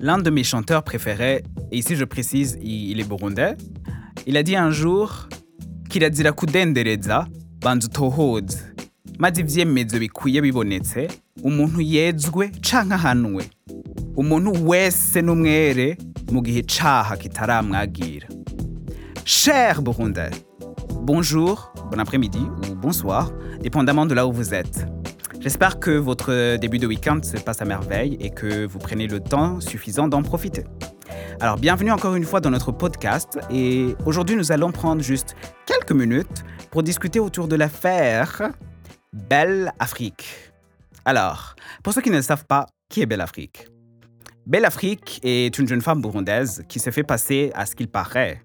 l'un de mes chanteurs préférés, et ici je précise, il, est burundais, il a dit un jour kirazira kudendereza banza utohoze maze ivyemezo bikwiye bibonetse umuntu yezwe canke ahanwe umuntu wese n'umwere mu gihe caha kitaramwagira. Cher burundais bonjour bon après-midi ou bonsoir dépendamment de là où vous êtes J'espère que votre début de week-end se passe à merveille et que vous prenez le temps suffisant d'en profiter. Alors, bienvenue encore une fois dans notre podcast et aujourd'hui nous allons prendre juste quelques minutes pour discuter autour de l'affaire Belle Afrique. Alors, pour ceux qui ne savent pas, qui est Belle Afrique? Belle Afrique est une jeune femme burundaise qui se fait passer à ce qu'il paraît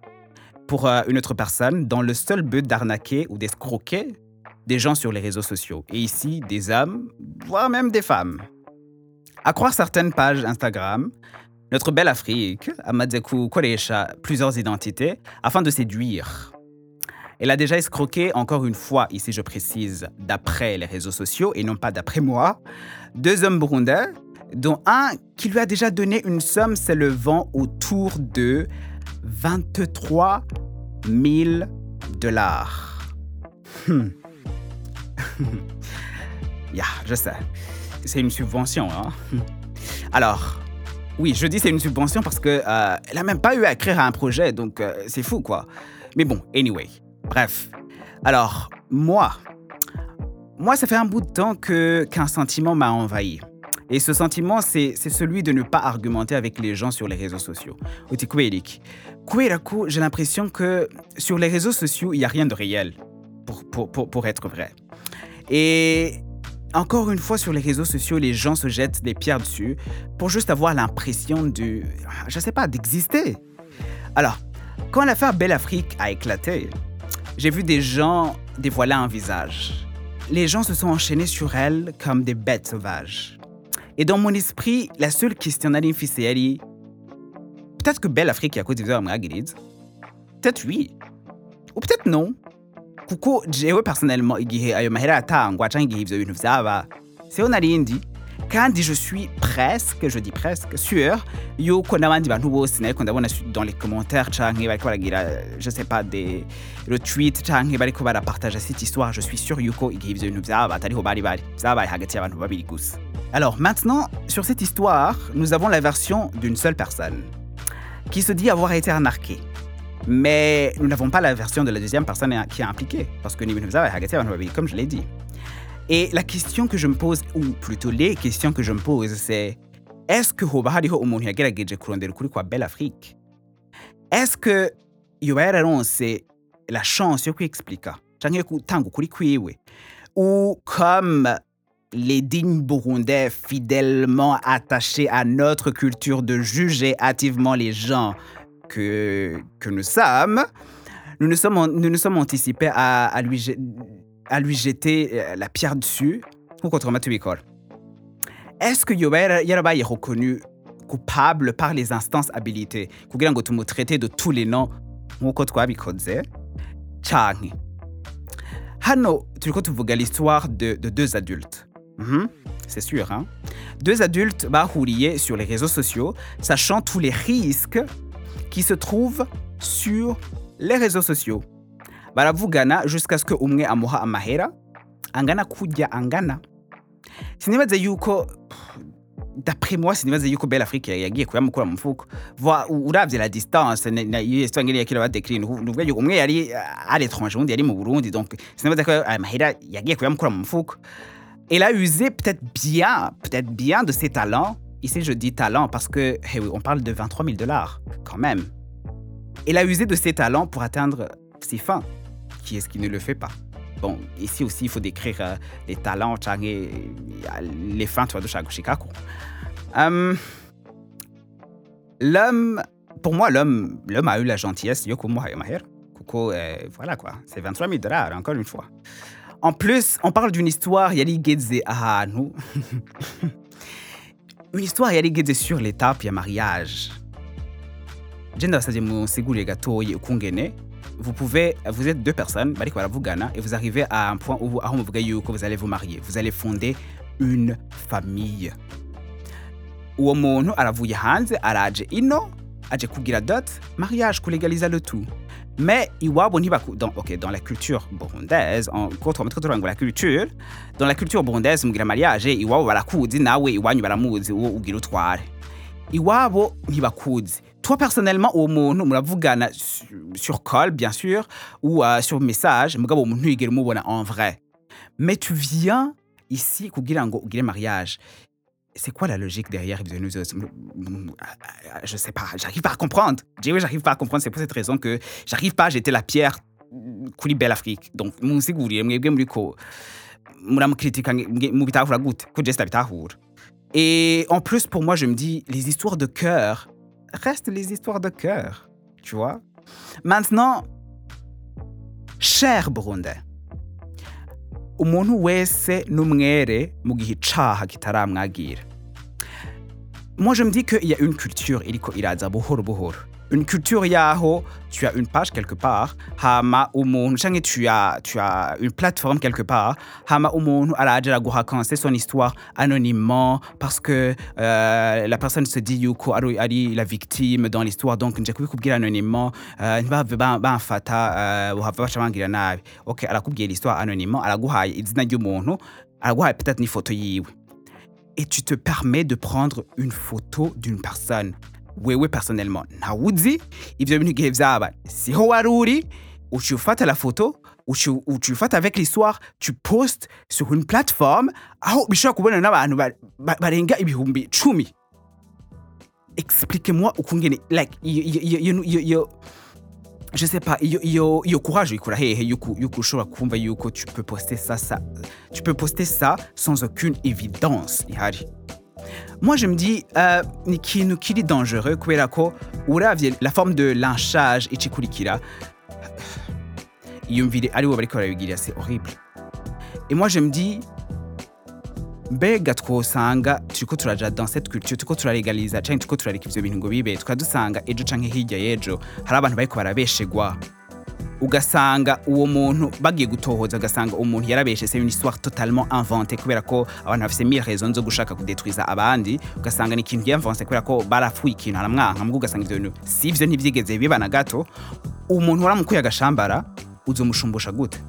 pour euh, une autre personne dans le seul but d'arnaquer ou d'escroquer des gens sur les réseaux sociaux. Et ici, des hommes, voire même des femmes. À croire certaines pages Instagram, notre belle Afrique a Madzeku Koresha plusieurs identités afin de séduire. Elle a déjà escroqué, encore une fois, ici je précise, d'après les réseaux sociaux et non pas d'après moi, deux hommes burundais, dont un qui lui a déjà donné une somme s'élevant autour de 23 000 dollars. Hmm. yeah, je sais. C'est une subvention. Hein? Alors, oui, je dis c'est une subvention parce que euh, elle même pas eu à écrire un projet, donc euh, c'est fou quoi. Mais bon, anyway, bref. Alors, moi, moi, ça fait un bout de temps que qu'un sentiment m'a envahi. Et ce sentiment, c'est celui de ne pas argumenter avec les gens sur les réseaux sociaux. Uti kweli. Kubera ko j'ai l'impression que sur les réseaux sociaux, il n'y a rien de réel, pour, pour, pour, pour être vrai. Et encore une fois, sur les réseaux sociaux, les gens se jettent des pierres dessus pour juste avoir l'impression de, je sais pas, d'exister. Alors, quand l'affaire Belle Afrique a éclaté, j'ai vu des gens dévoiler un visage. Les gens se sont enchaînés sur elle comme des bêtes sauvages. Et dans mon esprit, la seule question mfise yari peut-être que Belle Afrique yakoze ivyo bamwagiriza peut-être oui ou peut-être non kuko jewe personnellement igihe ayo mahera yatangwa canke igihe ivyo bintu vyaba siho narindi kandi je suis presque je dis presque sûr yuko n'abandi bantu bose nariko ndabona dans les commentaires canke bariko baragira je sais pas des retweets canke bariko barapartager cette histoire je suis sûr yuko igihe ivyo bintu vyaba atariho bari bari vyabaye hagati y'abantu babiri gusa. Alors maintenant sur cette histoire nous avons la version d'une seule personne qui se dit avoir été arnaquée mais nous n'avons pas la version de la deuxième personne qui est impliquée, parce que ni bintu vyabaye hagati y'abantu babiri, comme je l'ai dit. Et la question que je me pose, ou plutôt les questions que je me pose, c'est est-ce que hoba hariho umuntu yagerageje kurondera ukuri kwa Belle Afrique? Est-ce que yoba yararonse la chance yo kwexplica canke yo gutanga ukuri kwiwe? Ou comme les dignes Burundais fidèlement attachés à notre culture de juger hâtivement les gens que, nous sommes, nous nous sommes, anticipés à, lui, jeter euh, la pierre dessus twama tubikora est-ce que yoba yara- yarabaye reconnu coupable par les instances habilitées? Kugira ngo tumutraite de tous les noms. Nkuko twabikoze canke hano turiko tuvuga l'histoire de, de deux adultes. Mhm, c'est sûr hein? deux adultes bahuriye sur les réseaux sociaux sachant tous les risques qui se trouvent sur les réseaux sociaux. Baravugana jusqu'à ce que umwe amuha amahera angana kurya angana. Sinibaze yuko d'après moi sinibaze yuko Belle Afrique yagiye kuyamukura mu u- uravye la distance histoire ngene yakira badecline nuvuga yuko umwe yari à l'étranger undi yari mu Burundi. Donc sinibaze ko aya yagiye kuyamukura mu mufuko elle a usé peut-être bien peut-être bien de ses talents ici je dis talent parce que eh oui, on parle de 23 000 dollars quand même elle a usé de ses talents pour atteindre ses fins. Qui est-ce qui ne le fait pas Bon, ici aussi, il faut décrire euh, les talents, les fins, tu vois, de Chicago. Hum, l'homme, pour moi, l'homme, l'homme a eu la gentillesse, yoko euh, c'est 23 000 dollars, encore une fois. En plus, on parle d'une histoire, yari gedze ahantu. Une histoire yari gedze sur l'étape ya mariage. Je ndabasavye musigurire gatoyi ukungene vous pouvez vous êtes deux personnes bariko baravugana et vous arrivez à un point où aho muvuga yuko vous allez vous marier. Vous allez fonder une famille. Uwo muntu aravuye hanze araje ino aje kugira dot mariage kulegaliza le tout mais iwabo ntibaku dans, okay, dans la culture burundaise en ko twama turiko turangura la culture dans la culture burundaise mugira mariage iwabo barakuzi nawe iwanyu baramuzi uwo ugira utware iwabo ntibakuzi toi personnellement uwo muntu muravugana su- sur call bien sûr ou euh, sur message mugabo uwo muntu umubona en vrai. Mais tu viens ici kugira ngo ugire mariage c'est quoi la logique derrière ah, je sais pas j'arrive pas à comprendre. Jewe j'arrive pas à comprendre c'est pour cette raison que j'arrive pas à jeter la pierre kuri belle afrique. Donc munsigurire mwebwe muriko muramukritika mubitahura gute ko je sitabitahura et en plus pour moi je me dis les histoires de cœur restent les histoires de cœur tu vois? Maintenant cher burundais umuntu wese n'umwere mu gihe icaha kitaramwagira. Moi je me dis qu'il y a une culture iriko iraza buhoro buhoro. Une culture yaho tu as une page quelque part. Hama tu as, tu as une plateforme quelque part. Hama araguhakanse son histoire anonymement parce que euh, la personne se dit yuko ari la victime dans l'histoire. Donc nje kubikubwira anonymement. Bamfata uh, bahava baca bangira nabi ok arakubwira l'histoire anonymement. Araguhaye izina ry'umuntu araguhaye peut-être n'ifoto yiwe et tu te permets de prendre une photo d'une personne wewe personnellement ntawuzi ivyo bintu igihe vyaba siho wari uri uciye ufata la photo uciye ufata avec l'histoire tu postes sur une plateforme aho bishobora kubona n'abantu ba- ba- barenga ibihumbi cumi. Explique-moi ukungene like je sais pas iyo iyo iyo courage uyikura hehe yuko yuko ushobora kumva yuko tu peux poster ça ça tu peux poster ça sans aucune évidence ihari moi je me dis euh, ni ikintu kiri dangereux kubera ko uravye la forme de lynchage icikurikira iyumvire ari bo bariko barabigirira c'est horrible. Et moi je me dis mbega twosanga turiko turaja dans cette culture turiko turalegaliza canke turiko turareka ivyo bintu ngo bibe tukadusanga ejo canke hirya y'ejo. Hari abantu bariko barabeshegwa ugasanga uwo muntu bagiye gutohoza ugasanga umuntu yarabeshe c'est une histoire totalement inventée kubera ko abantu bafise mille raisons zo gushaka kudetruiza abandi ugasanga ni ikintu yinventse kubera ko barapfuye ikintu aramwanka mbwo ugasanga ivyo bintu si ivyo ntivyigeze biba gato umuntu waramukuye agashambara uzomushumbusha gute?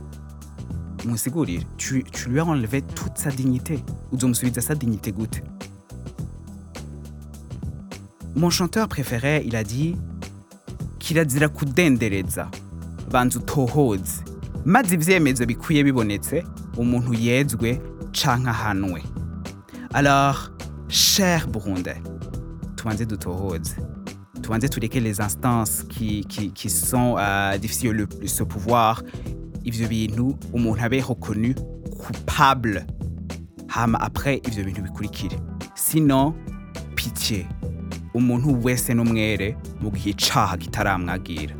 Musigurire. Tu, tu lui as enlevé toute sa dignité uzomusubiza sa dignité gute? Mon chanteur préféré il a dit kirazira kudendereza banza utohoze maze ivyemezo bikwiye bibonetse umuntu yezwe canke ahanwe. Alors cher burundais tubanze dutohoze tubanze tureke les instances qui, qui, qui sont euh, difficiles le ce pouvoir. Ivyo bintu umuntu abe reconnu coupable. Hama après ivyo bintu bikurikire. Sinon pitié. Umuntu wese n'umwere mu gihe icaha kitaramwagira